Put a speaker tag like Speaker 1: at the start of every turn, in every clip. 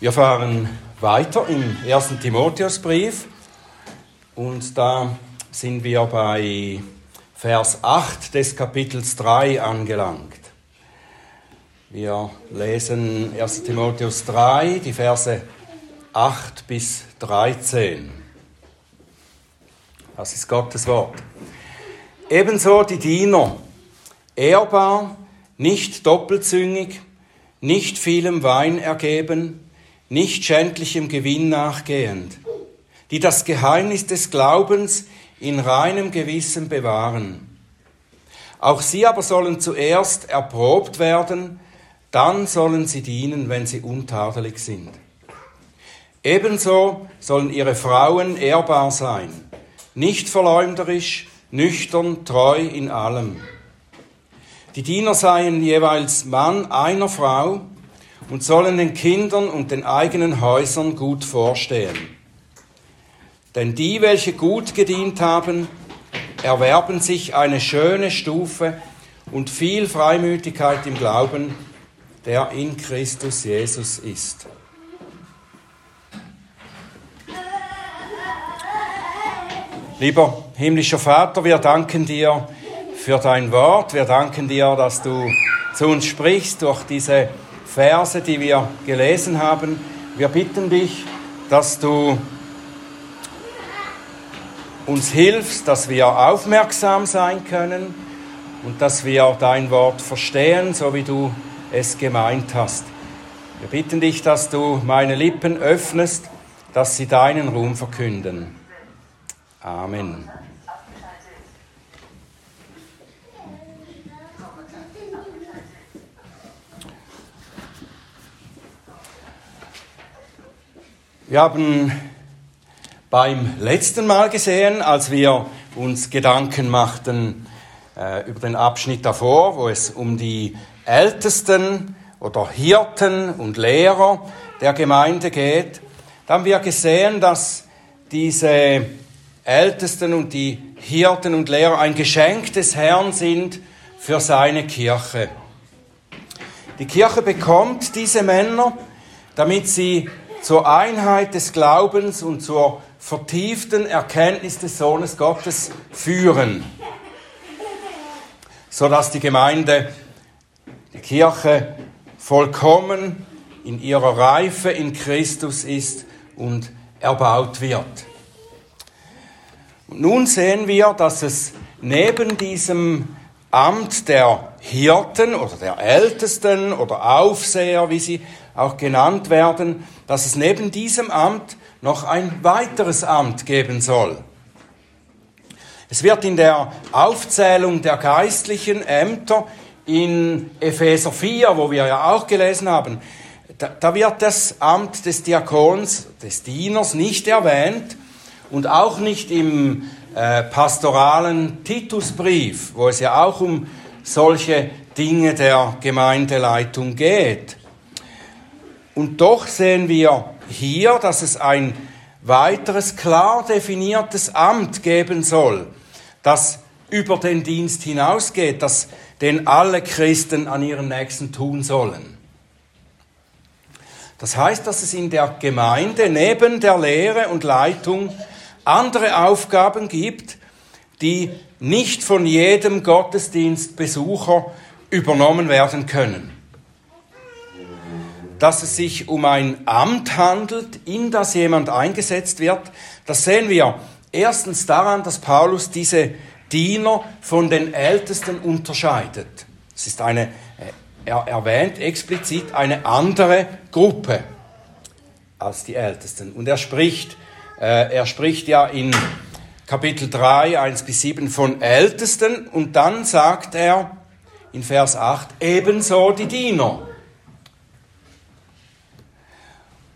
Speaker 1: Wir fahren weiter im ersten Timotheusbrief und da sind wir bei Vers 8 des Kapitels 3 angelangt. Wir lesen 1 Timotheus 3, die Verse 8 bis 13. Das ist Gottes Wort. Ebenso die Diener, ehrbar, nicht doppelzüngig, nicht vielem Wein ergeben, nicht schändlichem Gewinn nachgehend, die das Geheimnis des Glaubens in reinem Gewissen bewahren. Auch sie aber sollen zuerst erprobt werden, dann sollen sie dienen, wenn sie untadelig sind. Ebenso sollen ihre Frauen ehrbar sein, nicht verleumderisch, nüchtern, treu in allem. Die Diener seien jeweils Mann einer Frau, und sollen den Kindern und den eigenen Häusern gut vorstehen. Denn die, welche gut gedient haben, erwerben sich eine schöne Stufe und viel Freimütigkeit im Glauben, der in Christus Jesus ist. Lieber himmlischer Vater, wir danken dir für dein Wort. Wir danken dir, dass du zu uns sprichst durch diese Verse, die wir gelesen haben. Wir bitten dich, dass du uns hilfst, dass wir aufmerksam sein können und dass wir dein Wort verstehen, so wie du es gemeint hast. Wir bitten dich, dass du meine Lippen öffnest, dass sie deinen Ruhm verkünden. Amen. Wir haben beim letzten Mal gesehen, als wir uns Gedanken machten äh, über den Abschnitt davor, wo es um die Ältesten oder Hirten und Lehrer der Gemeinde geht, da haben wir gesehen, dass diese Ältesten und die Hirten und Lehrer ein Geschenk des Herrn sind für seine Kirche. Die Kirche bekommt diese Männer, damit sie zur Einheit des Glaubens und zur vertieften Erkenntnis des Sohnes Gottes führen, sodass die Gemeinde, die Kirche vollkommen in ihrer Reife in Christus ist und erbaut wird. Und nun sehen wir, dass es neben diesem Amt der Hirten oder der Ältesten oder Aufseher, wie sie auch genannt werden, dass es neben diesem Amt noch ein weiteres Amt geben soll. Es wird in der Aufzählung der geistlichen Ämter in Epheser 4, wo wir ja auch gelesen haben, da, da wird das Amt des Diakons, des Dieners nicht erwähnt und auch nicht im äh, pastoralen Titusbrief, wo es ja auch um solche Dinge der Gemeindeleitung geht. Und doch sehen wir hier, dass es ein weiteres klar definiertes Amt geben soll, das über den Dienst hinausgeht, das den alle Christen an ihren Nächsten tun sollen. Das heißt, dass es in der Gemeinde neben der Lehre und Leitung andere Aufgaben gibt, die nicht von jedem Gottesdienstbesucher übernommen werden können dass es sich um ein Amt handelt, in das jemand eingesetzt wird. Das sehen wir erstens daran, dass Paulus diese Diener von den Ältesten unterscheidet. Es ist eine, er erwähnt explizit eine andere Gruppe als die Ältesten. Und er spricht, äh, er spricht ja in Kapitel 3, 1 bis 7 von Ältesten und dann sagt er in Vers 8 ebenso die Diener.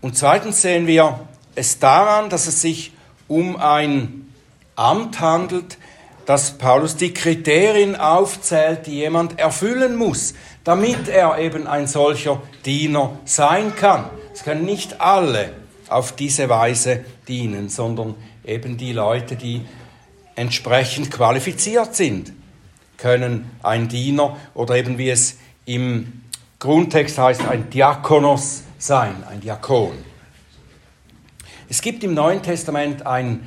Speaker 1: Und zweitens sehen wir es daran, dass es sich um ein Amt handelt, dass Paulus die Kriterien aufzählt, die jemand erfüllen muss, damit er eben ein solcher Diener sein kann. Es können nicht alle auf diese Weise dienen, sondern eben die Leute, die entsprechend qualifiziert sind, können ein Diener oder eben wie es im Grundtext heißt, ein Diakonos sein, ein Diakon. Es gibt im Neuen Testament ein,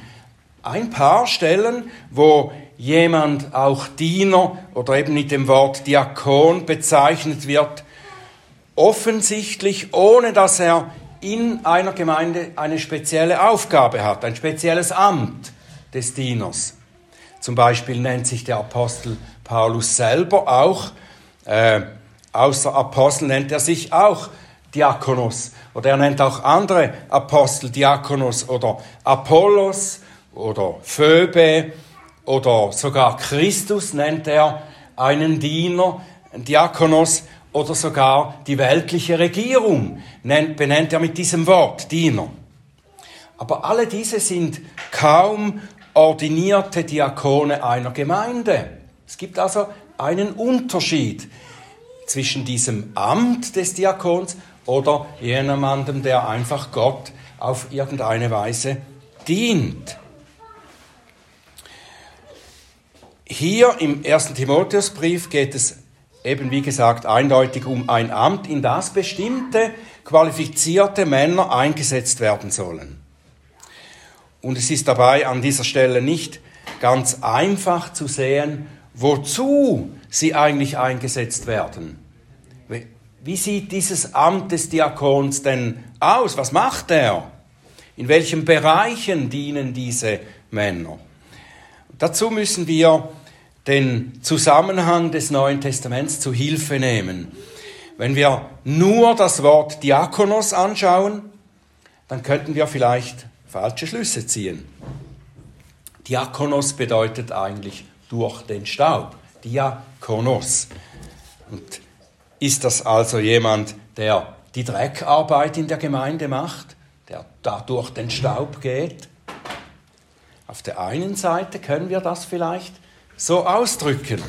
Speaker 1: ein paar Stellen, wo jemand auch Diener oder eben mit dem Wort Diakon bezeichnet wird, offensichtlich ohne dass er in einer Gemeinde eine spezielle Aufgabe hat, ein spezielles Amt des Dieners. Zum Beispiel nennt sich der Apostel Paulus selber auch, äh, außer Apostel nennt er sich auch Diakonos. Oder er nennt auch andere Apostel Diakonos oder Apollos oder Phoebe oder sogar Christus nennt er einen Diener, Diakonos oder sogar die weltliche Regierung nennt, benennt er mit diesem Wort Diener. Aber alle diese sind kaum ordinierte Diakone einer Gemeinde. Es gibt also einen Unterschied zwischen diesem Amt des Diakons oder jemandem, der einfach Gott auf irgendeine Weise dient. Hier im ersten Timotheusbrief geht es eben, wie gesagt, eindeutig um ein Amt, in das bestimmte qualifizierte Männer eingesetzt werden sollen. Und es ist dabei an dieser Stelle nicht ganz einfach zu sehen, wozu sie eigentlich eingesetzt werden. Wie sieht dieses Amt des Diakons denn aus? Was macht er? In welchen Bereichen dienen diese Männer? Dazu müssen wir den Zusammenhang des Neuen Testaments zu Hilfe nehmen. Wenn wir nur das Wort Diakonos anschauen, dann könnten wir vielleicht falsche Schlüsse ziehen. Diakonos bedeutet eigentlich durch den Staub. Diakonos. Und ist das also jemand, der die Dreckarbeit in der Gemeinde macht, der da durch den Staub geht? Auf der einen Seite können wir das vielleicht so ausdrücken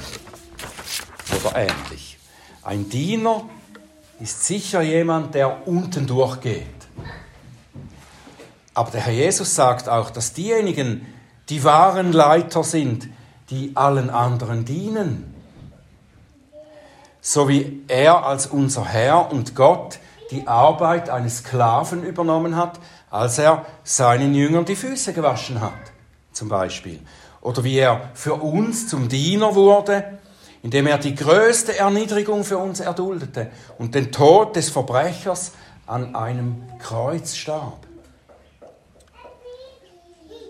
Speaker 1: oder ähnlich. Ein Diener ist sicher jemand, der unten durchgeht. Aber der Herr Jesus sagt auch, dass diejenigen die wahren Leiter sind, die allen anderen dienen. So wie er als unser Herr und Gott die Arbeit eines Sklaven übernommen hat, als er seinen Jüngern die Füße gewaschen hat, zum Beispiel. Oder wie er für uns zum Diener wurde, indem er die größte Erniedrigung für uns erduldete und den Tod des Verbrechers an einem Kreuz starb.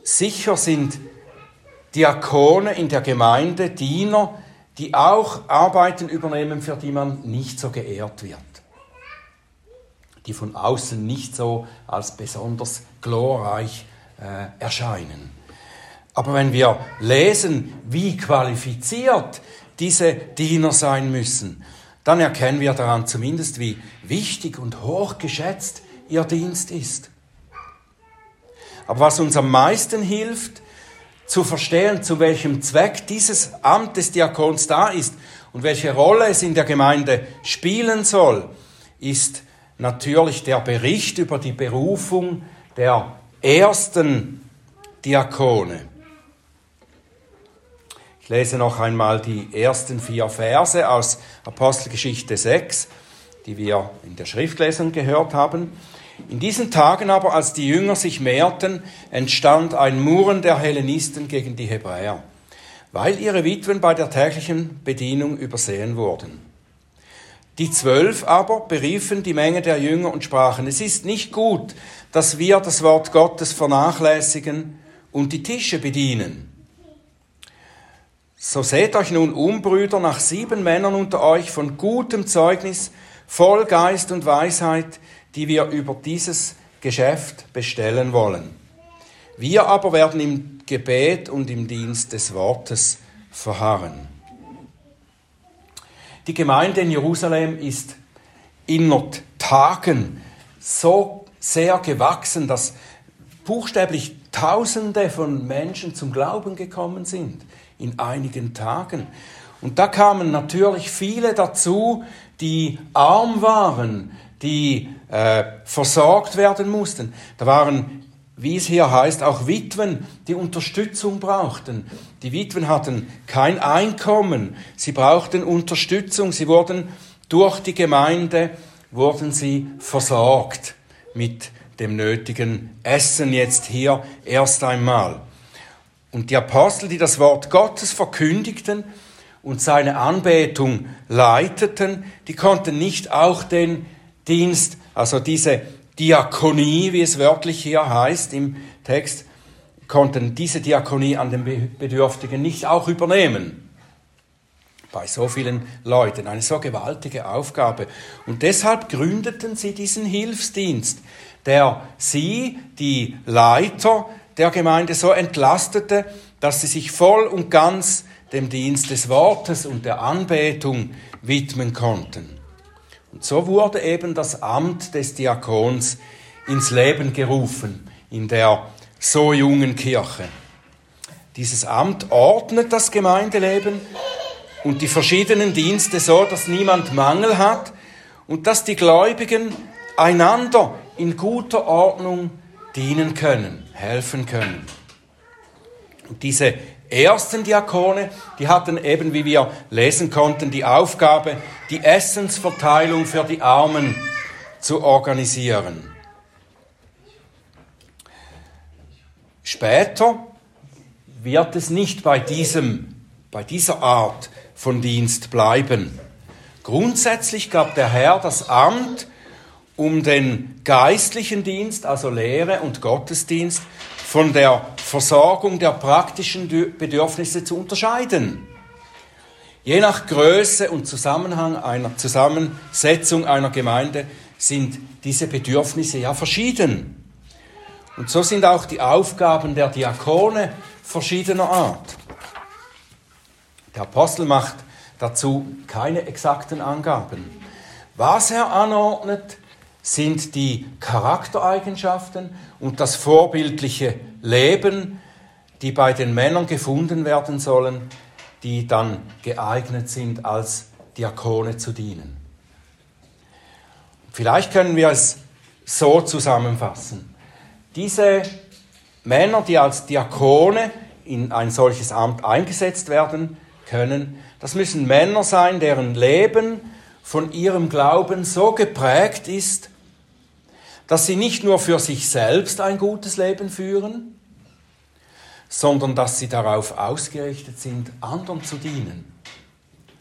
Speaker 1: Sicher sind Diakone in der Gemeinde, Diener, die auch Arbeiten übernehmen, für die man nicht so geehrt wird. Die von außen nicht so als besonders glorreich äh, erscheinen. Aber wenn wir lesen, wie qualifiziert diese Diener sein müssen, dann erkennen wir daran zumindest, wie wichtig und hochgeschätzt ihr Dienst ist. Aber was uns am meisten hilft, zu verstehen, zu welchem Zweck dieses Amt des Diakons da ist und welche Rolle es in der Gemeinde spielen soll, ist natürlich der Bericht über die Berufung der ersten Diakone. Ich lese noch einmal die ersten vier Verse aus Apostelgeschichte 6, die wir in der Schriftlesung gehört haben. In diesen Tagen aber, als die Jünger sich mehrten, entstand ein Murren der Hellenisten gegen die Hebräer, weil ihre Witwen bei der täglichen Bedienung übersehen wurden. Die Zwölf aber beriefen die Menge der Jünger und sprachen, es ist nicht gut, dass wir das Wort Gottes vernachlässigen und die Tische bedienen. So seht euch nun um, Brüder, nach sieben Männern unter euch von gutem Zeugnis, voll Geist und Weisheit, die wir über dieses Geschäft bestellen wollen. Wir aber werden im Gebet und im Dienst des Wortes verharren. Die Gemeinde in Jerusalem ist innerhalb Tagen so sehr gewachsen, dass buchstäblich Tausende von Menschen zum Glauben gekommen sind in einigen Tagen. Und da kamen natürlich viele dazu, die arm waren, die äh, versorgt werden mussten. Da waren, wie es hier heißt, auch Witwen, die Unterstützung brauchten. Die Witwen hatten kein Einkommen, sie brauchten Unterstützung, sie wurden durch die Gemeinde wurden sie versorgt mit dem nötigen Essen jetzt hier erst einmal. Und die Apostel, die das Wort Gottes verkündigten und seine Anbetung leiteten, die konnten nicht auch den Dienst, also diese Diakonie, wie es wörtlich hier heißt im Text, konnten diese Diakonie an den Bedürftigen nicht auch übernehmen. Bei so vielen Leuten, eine so gewaltige Aufgabe. Und deshalb gründeten sie diesen Hilfsdienst, der sie, die Leiter der Gemeinde, so entlastete, dass sie sich voll und ganz dem Dienst des Wortes und der Anbetung widmen konnten. Und so wurde eben das Amt des Diakons ins Leben gerufen in der so jungen Kirche. Dieses Amt ordnet das Gemeindeleben und die verschiedenen Dienste so, dass niemand Mangel hat und dass die Gläubigen einander in guter Ordnung dienen können, helfen können. Und diese ersten Diakone, die hatten eben, wie wir lesen konnten, die Aufgabe, die Essensverteilung für die Armen zu organisieren. Später wird es nicht bei, diesem, bei dieser Art von Dienst bleiben. Grundsätzlich gab der Herr das Amt, um den geistlichen Dienst, also Lehre und Gottesdienst, von der Versorgung der praktischen Bedürfnisse zu unterscheiden. Je nach Größe und Zusammenhang einer Zusammensetzung einer Gemeinde sind diese Bedürfnisse ja verschieden. Und so sind auch die Aufgaben der Diakone verschiedener Art. Der Apostel macht dazu keine exakten Angaben. Was er anordnet, sind die Charaktereigenschaften und das vorbildliche Leben, die bei den Männern gefunden werden sollen, die dann geeignet sind, als Diakone zu dienen. Vielleicht können wir es so zusammenfassen. Diese Männer, die als Diakone in ein solches Amt eingesetzt werden können, das müssen Männer sein, deren Leben von ihrem Glauben so geprägt ist, dass sie nicht nur für sich selbst ein gutes Leben führen, sondern dass sie darauf ausgerichtet sind, anderen zu dienen.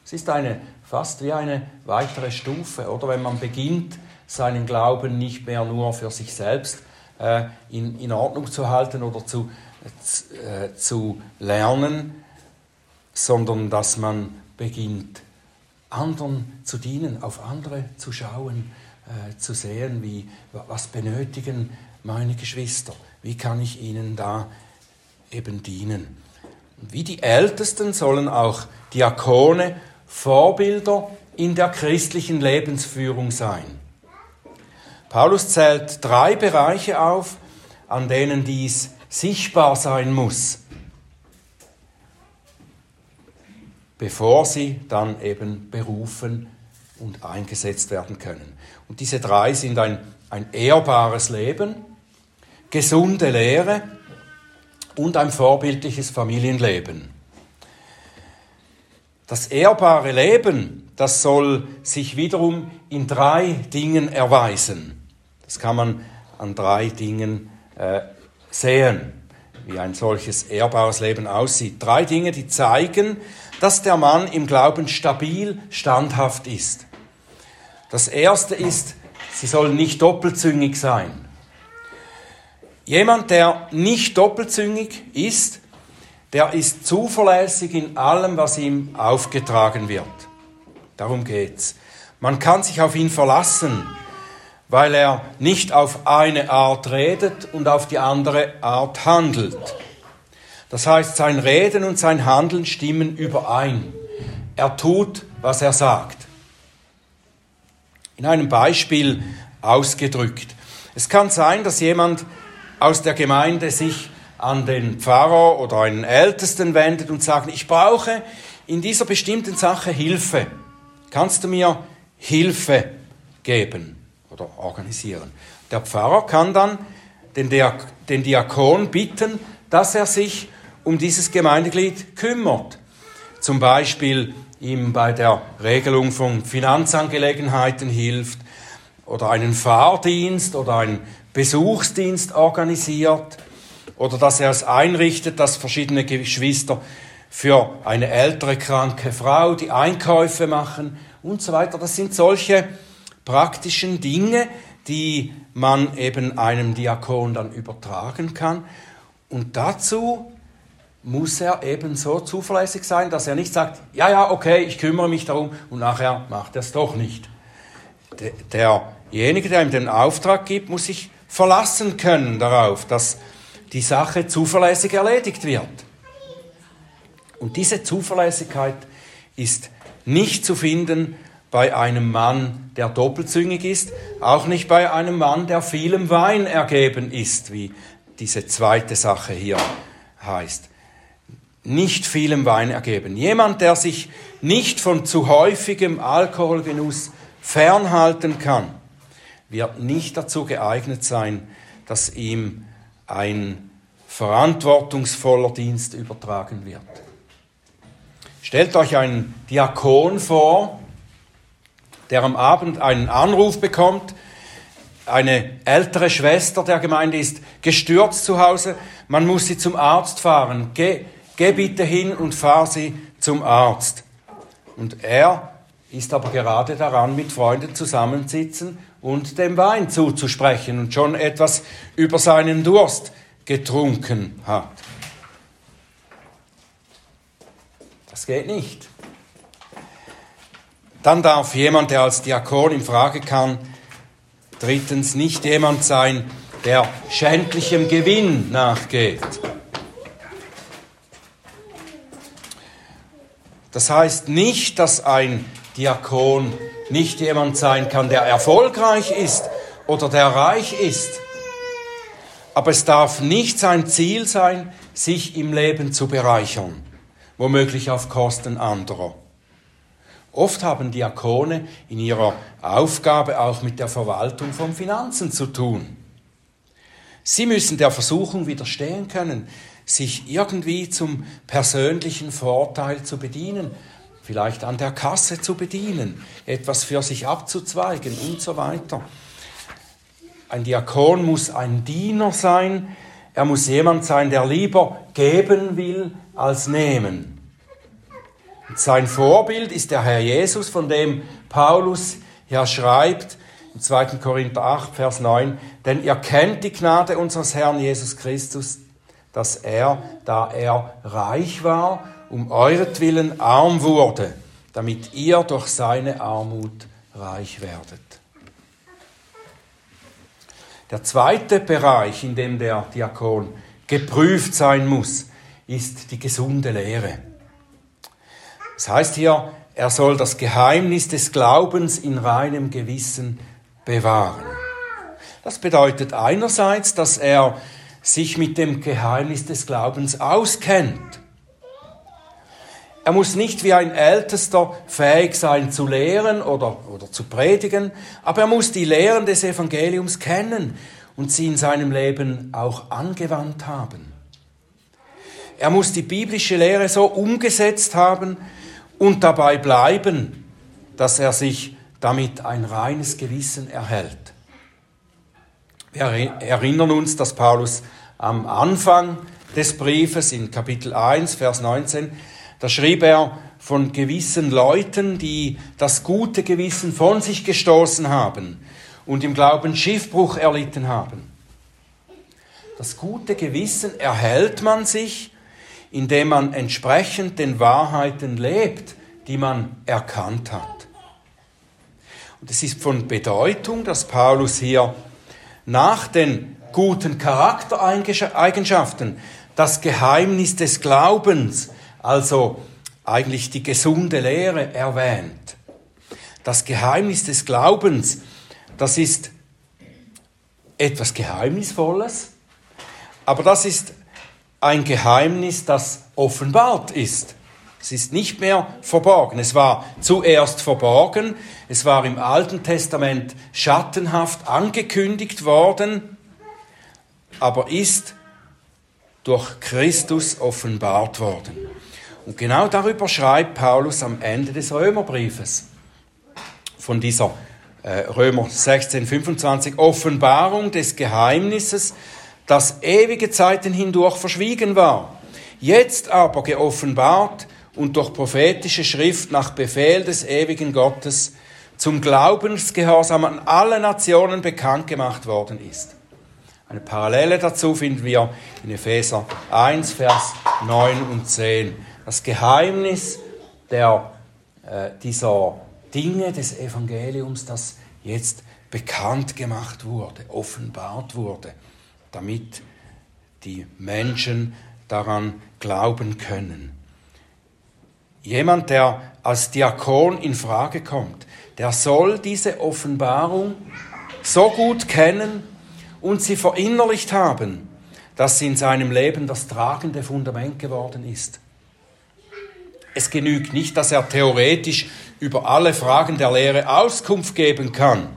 Speaker 1: Es ist eine, fast wie eine weitere Stufe, oder wenn man beginnt, seinen Glauben nicht mehr nur für sich selbst äh, in, in Ordnung zu halten oder zu, äh, zu lernen, sondern dass man beginnt, anderen zu dienen, auf andere zu schauen, äh, zu sehen, wie, was benötigen meine Geschwister, wie kann ich ihnen da eben dienen. Wie die Ältesten sollen auch Diakone Vorbilder in der christlichen Lebensführung sein. Paulus zählt drei Bereiche auf, an denen dies sichtbar sein muss, bevor sie dann eben berufen und eingesetzt werden können. Und diese drei sind ein, ein ehrbares Leben, gesunde Lehre und ein vorbildliches Familienleben. Das ehrbare Leben, das soll sich wiederum in drei Dingen erweisen. Das kann man an drei Dingen äh, sehen, wie ein solches ehrbares Leben aussieht. Drei Dinge, die zeigen, dass der Mann im Glauben stabil, standhaft ist. Das erste ist, sie sollen nicht doppelzüngig sein. Jemand, der nicht doppelzüngig ist, der ist zuverlässig in allem, was ihm aufgetragen wird. Darum geht's. Man kann sich auf ihn verlassen, weil er nicht auf eine Art redet und auf die andere Art handelt. Das heißt, sein Reden und sein Handeln stimmen überein. Er tut, was er sagt. In einem Beispiel ausgedrückt. Es kann sein, dass jemand aus der Gemeinde sich an den Pfarrer oder einen Ältesten wendet und sagt, ich brauche in dieser bestimmten Sache Hilfe. Kannst du mir Hilfe geben oder organisieren? Der Pfarrer kann dann den, Diakon bitten, dass er sich um dieses Gemeindeglied kümmert. Zum Beispiel ihm bei der Regelung von Finanzangelegenheiten hilft, oder einen Fahrdienst oder einen Besuchsdienst organisiert oder dass er es einrichtet, dass verschiedene Geschwister für eine ältere kranke Frau die Einkäufe machen und so weiter. Das sind solche praktischen Dinge, die man eben einem Diakon dann übertragen kann. Und dazu muss er eben so zuverlässig sein, dass er nicht sagt, ja, ja, okay, ich kümmere mich darum und nachher macht er es doch nicht. Derjenige, der ihm den Auftrag gibt, muss sich verlassen können darauf, dass die Sache zuverlässig erledigt wird. Und diese Zuverlässigkeit ist nicht zu finden bei einem Mann, der doppelzüngig ist, auch nicht bei einem Mann, der vielem Wein ergeben ist, wie diese zweite Sache hier heißt. Nicht vielem Wein ergeben. Jemand, der sich nicht von zu häufigem Alkoholgenuss fernhalten kann, wird nicht dazu geeignet sein, dass ihm ein verantwortungsvoller Dienst übertragen wird. Stellt euch einen Diakon vor, der am Abend einen Anruf bekommt, eine ältere Schwester der Gemeinde ist gestürzt zu Hause, man muss sie zum Arzt fahren. Geh, geh bitte hin und fahr sie zum Arzt. Und er ist aber gerade daran, mit Freunden zusammensitzen und dem Wein zuzusprechen und schon etwas über seinen Durst getrunken hat. Das geht nicht. Dann darf jemand, der als Diakon in Frage kann, drittens nicht jemand sein, der schändlichem Gewinn nachgeht. Das heißt nicht, dass ein Diakon nicht jemand sein kann, der erfolgreich ist oder der reich ist. Aber es darf nicht sein Ziel sein, sich im Leben zu bereichern, womöglich auf Kosten anderer. Oft haben Diakone in ihrer Aufgabe auch mit der Verwaltung von Finanzen zu tun. Sie müssen der Versuchung widerstehen können, sich irgendwie zum persönlichen Vorteil zu bedienen, vielleicht an der Kasse zu bedienen, etwas für sich abzuzweigen und so weiter. Ein Diakon muss ein Diener sein, er muss jemand sein, der lieber geben will als nehmen. Sein Vorbild ist der Herr Jesus, von dem Paulus ja schreibt, im 2. Korinther 8, Vers 9, denn ihr kennt die Gnade unseres Herrn Jesus Christus, dass er, da er reich war, um euretwillen arm wurde, damit ihr durch seine Armut reich werdet. Der zweite Bereich, in dem der Diakon geprüft sein muss, ist die gesunde Lehre. Das heißt hier, er soll das Geheimnis des Glaubens in reinem Gewissen bewahren. Das bedeutet einerseits, dass er sich mit dem Geheimnis des Glaubens auskennt. Er muss nicht wie ein Ältester fähig sein zu lehren oder, oder zu predigen, aber er muss die Lehren des Evangeliums kennen und sie in seinem Leben auch angewandt haben. Er muss die biblische Lehre so umgesetzt haben, und dabei bleiben, dass er sich damit ein reines Gewissen erhält. Wir erinnern uns, dass Paulus am Anfang des Briefes in Kapitel 1, Vers 19, da schrieb er von gewissen Leuten, die das gute Gewissen von sich gestoßen haben und im Glauben Schiffbruch erlitten haben. Das gute Gewissen erhält man sich, indem man entsprechend den Wahrheiten lebt, die man erkannt hat. Und es ist von Bedeutung, dass Paulus hier nach den guten Charaktereigenschaften das Geheimnis des Glaubens, also eigentlich die gesunde Lehre, erwähnt. Das Geheimnis des Glaubens, das ist etwas Geheimnisvolles, aber das ist ein Geheimnis, das offenbart ist. Es ist nicht mehr verborgen. Es war zuerst verborgen, es war im Alten Testament schattenhaft angekündigt worden, aber ist durch Christus offenbart worden. Und genau darüber schreibt Paulus am Ende des Römerbriefes von dieser äh, Römer 16, 25, Offenbarung des Geheimnisses, das ewige Zeiten hindurch verschwiegen war, jetzt aber geoffenbart und durch prophetische Schrift nach Befehl des ewigen Gottes zum Glaubensgehorsam an alle Nationen bekannt gemacht worden ist. Eine Parallele dazu finden wir in Epheser 1, Vers 9 und 10. Das Geheimnis der, äh, dieser Dinge des Evangeliums, das jetzt bekannt gemacht wurde, offenbart wurde, damit die Menschen daran glauben können. Jemand, der als Diakon in Frage kommt, der soll diese Offenbarung so gut kennen und sie verinnerlicht haben, dass sie in seinem Leben das tragende Fundament geworden ist. Es genügt nicht, dass er theoretisch über alle Fragen der Lehre Auskunft geben kann,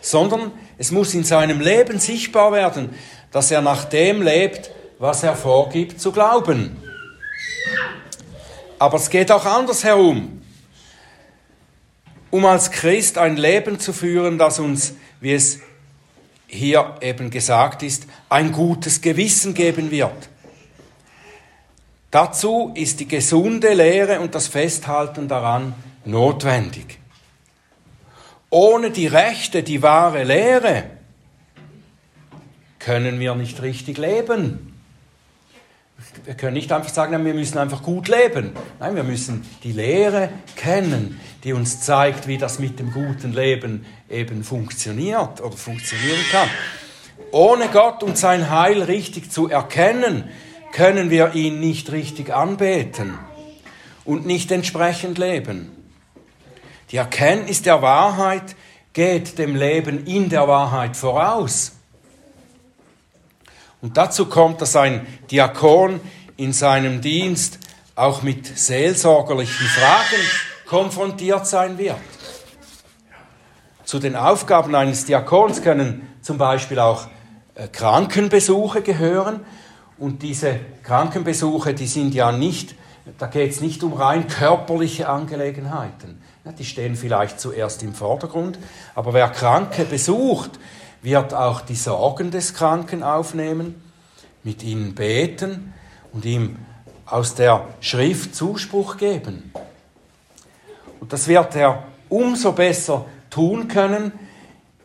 Speaker 1: sondern es muss in seinem Leben sichtbar werden, dass er nach dem lebt, was er vorgibt zu glauben. Aber es geht auch andersherum. Um als Christ ein Leben zu führen, das uns, wie es hier eben gesagt ist, ein gutes Gewissen geben wird. Dazu ist die gesunde Lehre und das Festhalten daran notwendig. Ohne die rechte, die wahre Lehre können wir nicht richtig leben. Wir können nicht einfach sagen, wir müssen einfach gut leben. Nein, wir müssen die Lehre kennen, die uns zeigt, wie das mit dem guten Leben eben funktioniert oder funktionieren kann. Ohne Gott und sein Heil richtig zu erkennen, können wir ihn nicht richtig anbeten und nicht entsprechend leben. Die Erkenntnis der Wahrheit geht dem Leben in der Wahrheit voraus. Und dazu kommt, dass ein Diakon in seinem Dienst auch mit seelsorgerlichen Fragen konfrontiert sein wird. Zu den Aufgaben eines Diakons können zum Beispiel auch äh, Krankenbesuche gehören. Und diese Krankenbesuche, die sind ja nicht, da geht es nicht um rein körperliche Angelegenheiten. Die stehen vielleicht zuerst im Vordergrund. Aber wer Kranke besucht, wird auch die Sorgen des Kranken aufnehmen, mit ihnen beten und ihm aus der Schrift Zuspruch geben. Und das wird er umso besser tun können,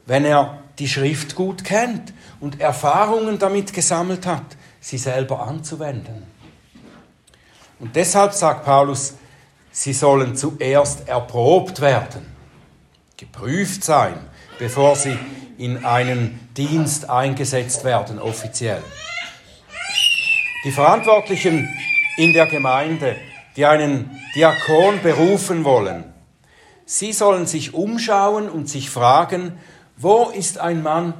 Speaker 1: wenn er die Schrift gut kennt und Erfahrungen damit gesammelt hat, sie selber anzuwenden. Und deshalb sagt Paulus, sie sollen zuerst erprobt werden, geprüft sein, bevor sie in einen Dienst eingesetzt werden, offiziell. Die Verantwortlichen in der Gemeinde, die einen Diakon berufen wollen, sie sollen sich umschauen und sich fragen, wo ist ein Mann,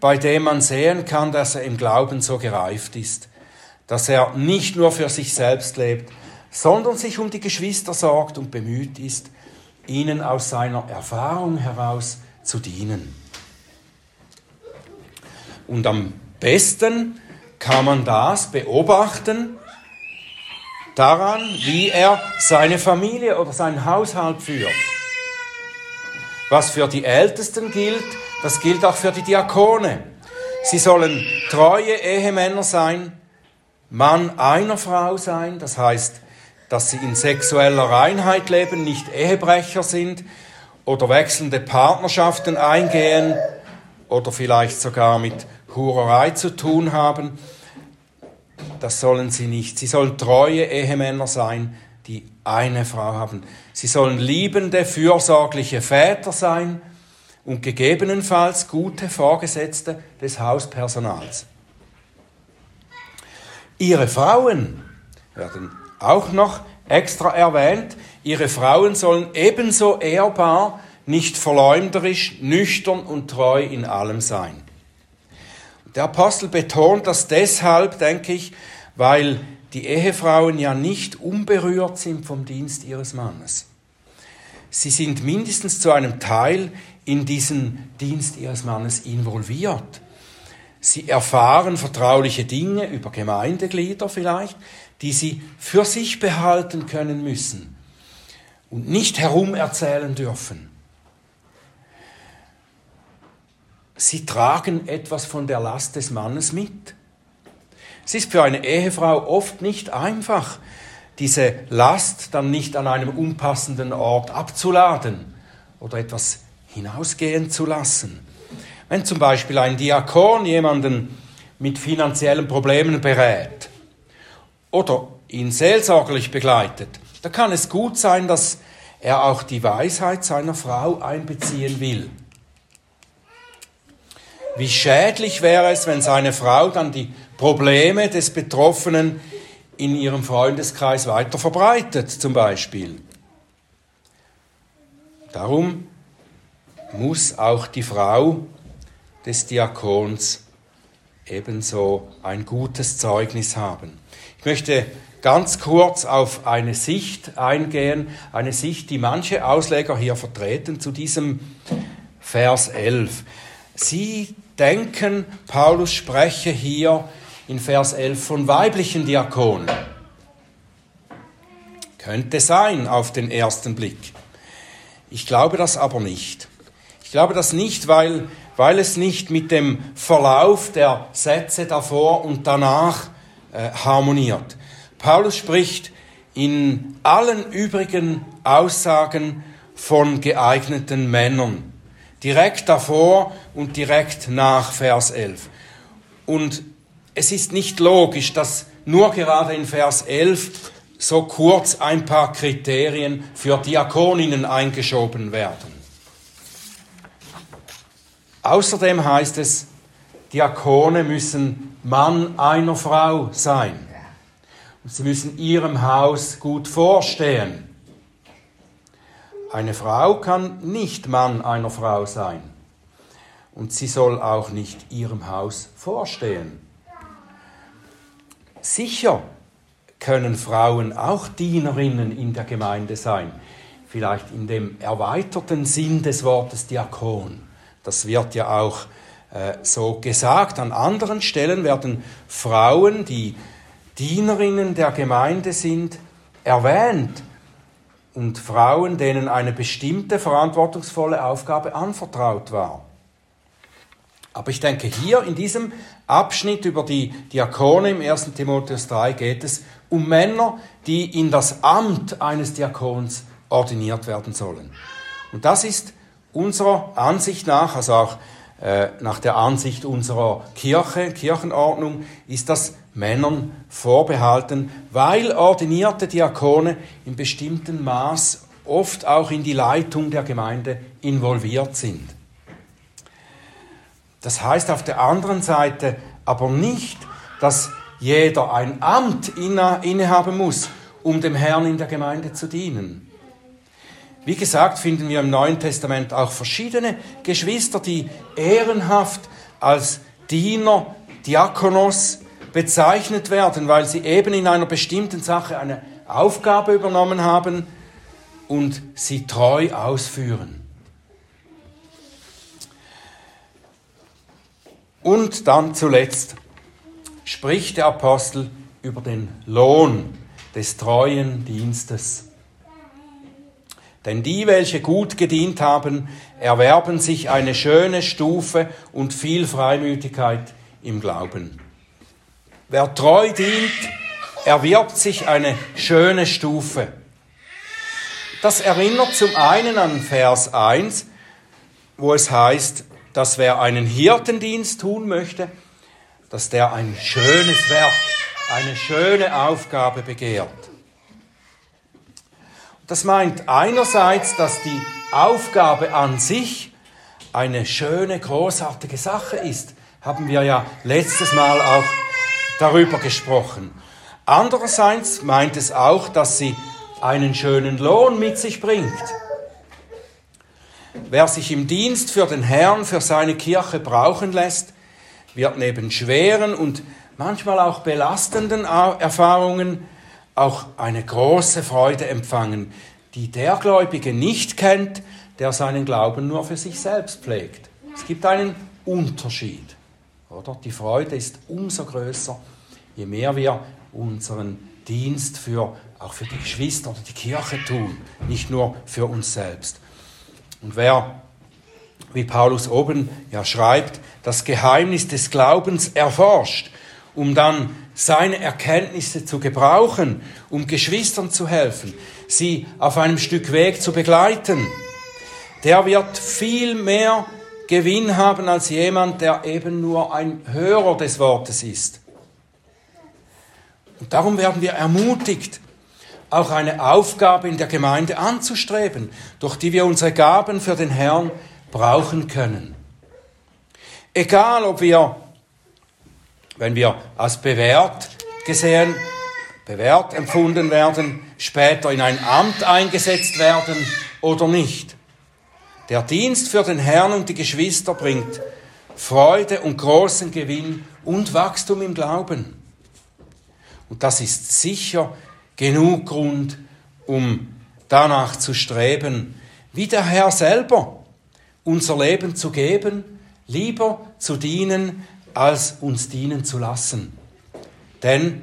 Speaker 1: bei dem man sehen kann, dass er im Glauben so gereift ist, dass er nicht nur für sich selbst lebt, sondern sich um die Geschwister sorgt und bemüht ist, ihnen aus seiner Erfahrung heraus zu dienen. Und am besten kann man das beobachten daran, wie er seine Familie oder seinen Haushalt führt. Was für die Ältesten gilt, das gilt auch für die Diakone. Sie sollen treue Ehemänner sein, Mann einer Frau sein, das heißt, dass sie in sexueller Reinheit leben, nicht Ehebrecher sind oder wechselnde Partnerschaften eingehen oder vielleicht sogar mit Hurerei zu tun haben. Das sollen sie nicht. Sie sollen treue Ehemänner sein, die eine Frau haben. Sie sollen liebende, fürsorgliche Väter sein und gegebenenfalls gute Vorgesetzte des Hauspersonals. Ihre Frauen werden auch noch extra erwähnt. Ihre Frauen sollen ebenso ehrbar, nicht verleumderisch, nüchtern und treu in allem sein. Der Apostel betont das deshalb, denke ich, weil die Ehefrauen ja nicht unberührt sind vom Dienst ihres Mannes. Sie sind mindestens zu einem Teil in diesen Dienst ihres Mannes involviert. Sie erfahren vertrauliche Dinge über Gemeindeglieder vielleicht, die sie für sich behalten können müssen und nicht herumerzählen dürfen. sie tragen etwas von der Last des Mannes mit. Es ist für eine Ehefrau oft nicht einfach, diese Last dann nicht an einem unpassenden Ort abzuladen oder etwas hinausgehen zu lassen. Wenn zum Beispiel ein Diakon jemanden mit finanziellen Problemen berät oder ihn seelsorgerlich begleitet, da kann es gut sein, dass er auch die Weisheit seiner Frau einbeziehen will. Wie schädlich wäre es, wenn seine Frau dann die Probleme des Betroffenen in ihrem Freundeskreis weiter verbreitet, zum Beispiel. Darum muss auch die Frau des Diakons ebenso ein gutes Zeugnis haben. Ich möchte ganz kurz auf eine Sicht eingehen, eine Sicht, die manche Ausleger hier vertreten zu diesem Vers 11. Sie denken, Paulus spreche hier in Vers 11 von weiblichen Diakonen. Könnte sein auf den ersten Blick. Ich glaube das aber nicht. Ich glaube das nicht, weil, weil es nicht mit dem Verlauf der Sätze davor und danach äh, harmoniert. Paulus spricht in allen übrigen Aussagen von geeigneten Männern. Direkt davor und direkt nach Vers 11. Und es ist nicht logisch, dass nur gerade in Vers 11 so kurz ein paar Kriterien für Diakoninnen eingeschoben werden. Außerdem heißt es, Diakone müssen Mann einer Frau sein. Sie müssen ihrem Haus gut vorstehen. Eine Frau kann nicht Mann einer Frau sein. Und sie soll auch nicht ihrem Haus vorstehen. Sicher können Frauen auch Dienerinnen in der Gemeinde sein. Vielleicht in dem erweiterten Sinn des Wortes Diakon. Das wird ja auch äh, so gesagt. An anderen Stellen werden Frauen, die Dienerinnen der Gemeinde sind, erwähnt und Frauen, denen eine bestimmte verantwortungsvolle Aufgabe anvertraut war. Aber ich denke, hier in diesem Abschnitt über die Diakone im 1. Timotheus 3 geht es um Männer, die in das Amt eines Diakons ordiniert werden sollen. Und das ist unserer Ansicht nach, also auch äh, nach der Ansicht unserer Kirche, Kirchenordnung, ist das Männern vorbehalten, weil ordinierte Diakone in bestimmten Maß oft auch in die Leitung der Gemeinde involviert sind. Das heißt auf der anderen Seite aber nicht, dass jeder ein Amt innehaben muss, um dem Herrn in der Gemeinde zu dienen. Wie gesagt, finden wir im Neuen Testament auch verschiedene Geschwister, die ehrenhaft als Diener, Diakonos bezeichnet werden, weil sie eben in einer bestimmten Sache eine Aufgabe übernommen haben und sie treu ausführen. Und dann zuletzt spricht der Apostel über den Lohn des treuen Dienstes. Denn die, welche gut gedient haben, erwerben sich eine schöne Stufe und viel Freimütigkeit im Glauben. Wer treu dient, erwirbt sich eine schöne Stufe. Das erinnert zum einen an Vers 1, wo es heißt, dass wer einen Hirtendienst tun möchte, dass der ein schönes Werk, eine schöne Aufgabe begehrt. Das meint einerseits, dass die Aufgabe an sich eine schöne, großartige Sache ist. Haben wir ja letztes Mal auch darüber gesprochen. Andererseits meint es auch, dass sie einen schönen Lohn mit sich bringt. Wer sich im Dienst für den Herrn, für seine Kirche brauchen lässt, wird neben schweren und manchmal auch belastenden Erfahrungen auch eine große Freude empfangen, die der Gläubige nicht kennt, der seinen Glauben nur für sich selbst pflegt. Es gibt einen Unterschied. Oder? Die Freude ist umso größer, je mehr wir unseren Dienst für, auch für die Geschwister oder die Kirche tun, nicht nur für uns selbst. Und wer wie Paulus oben ja schreibt, das Geheimnis des Glaubens erforscht, um dann seine Erkenntnisse zu gebrauchen, um Geschwistern zu helfen, sie auf einem Stück Weg zu begleiten, der wird viel mehr Gewinn haben als jemand, der eben nur ein Hörer des Wortes ist. Und darum werden wir ermutigt, auch eine Aufgabe in der Gemeinde anzustreben, durch die wir unsere Gaben für den Herrn brauchen können. Egal, ob wir, wenn wir als bewährt gesehen, bewährt empfunden werden, später in ein Amt eingesetzt werden oder nicht. Der Dienst für den Herrn und die Geschwister bringt Freude und großen Gewinn und Wachstum im Glauben. Und das ist sicher genug Grund, um danach zu streben, wie der Herr selber unser Leben zu geben, lieber zu dienen, als uns dienen zu lassen. Denn,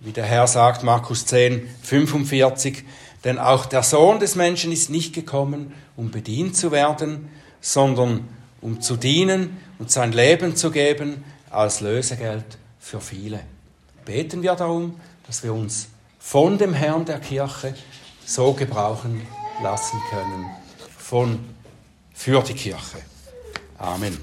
Speaker 1: wie der Herr sagt, Markus 10, 45, denn auch der Sohn des Menschen ist nicht gekommen, um bedient zu werden, sondern um zu dienen und sein Leben zu geben als Lösegeld für viele. Beten wir darum, dass wir uns von dem Herrn der Kirche so gebrauchen lassen können, von für die Kirche. Amen.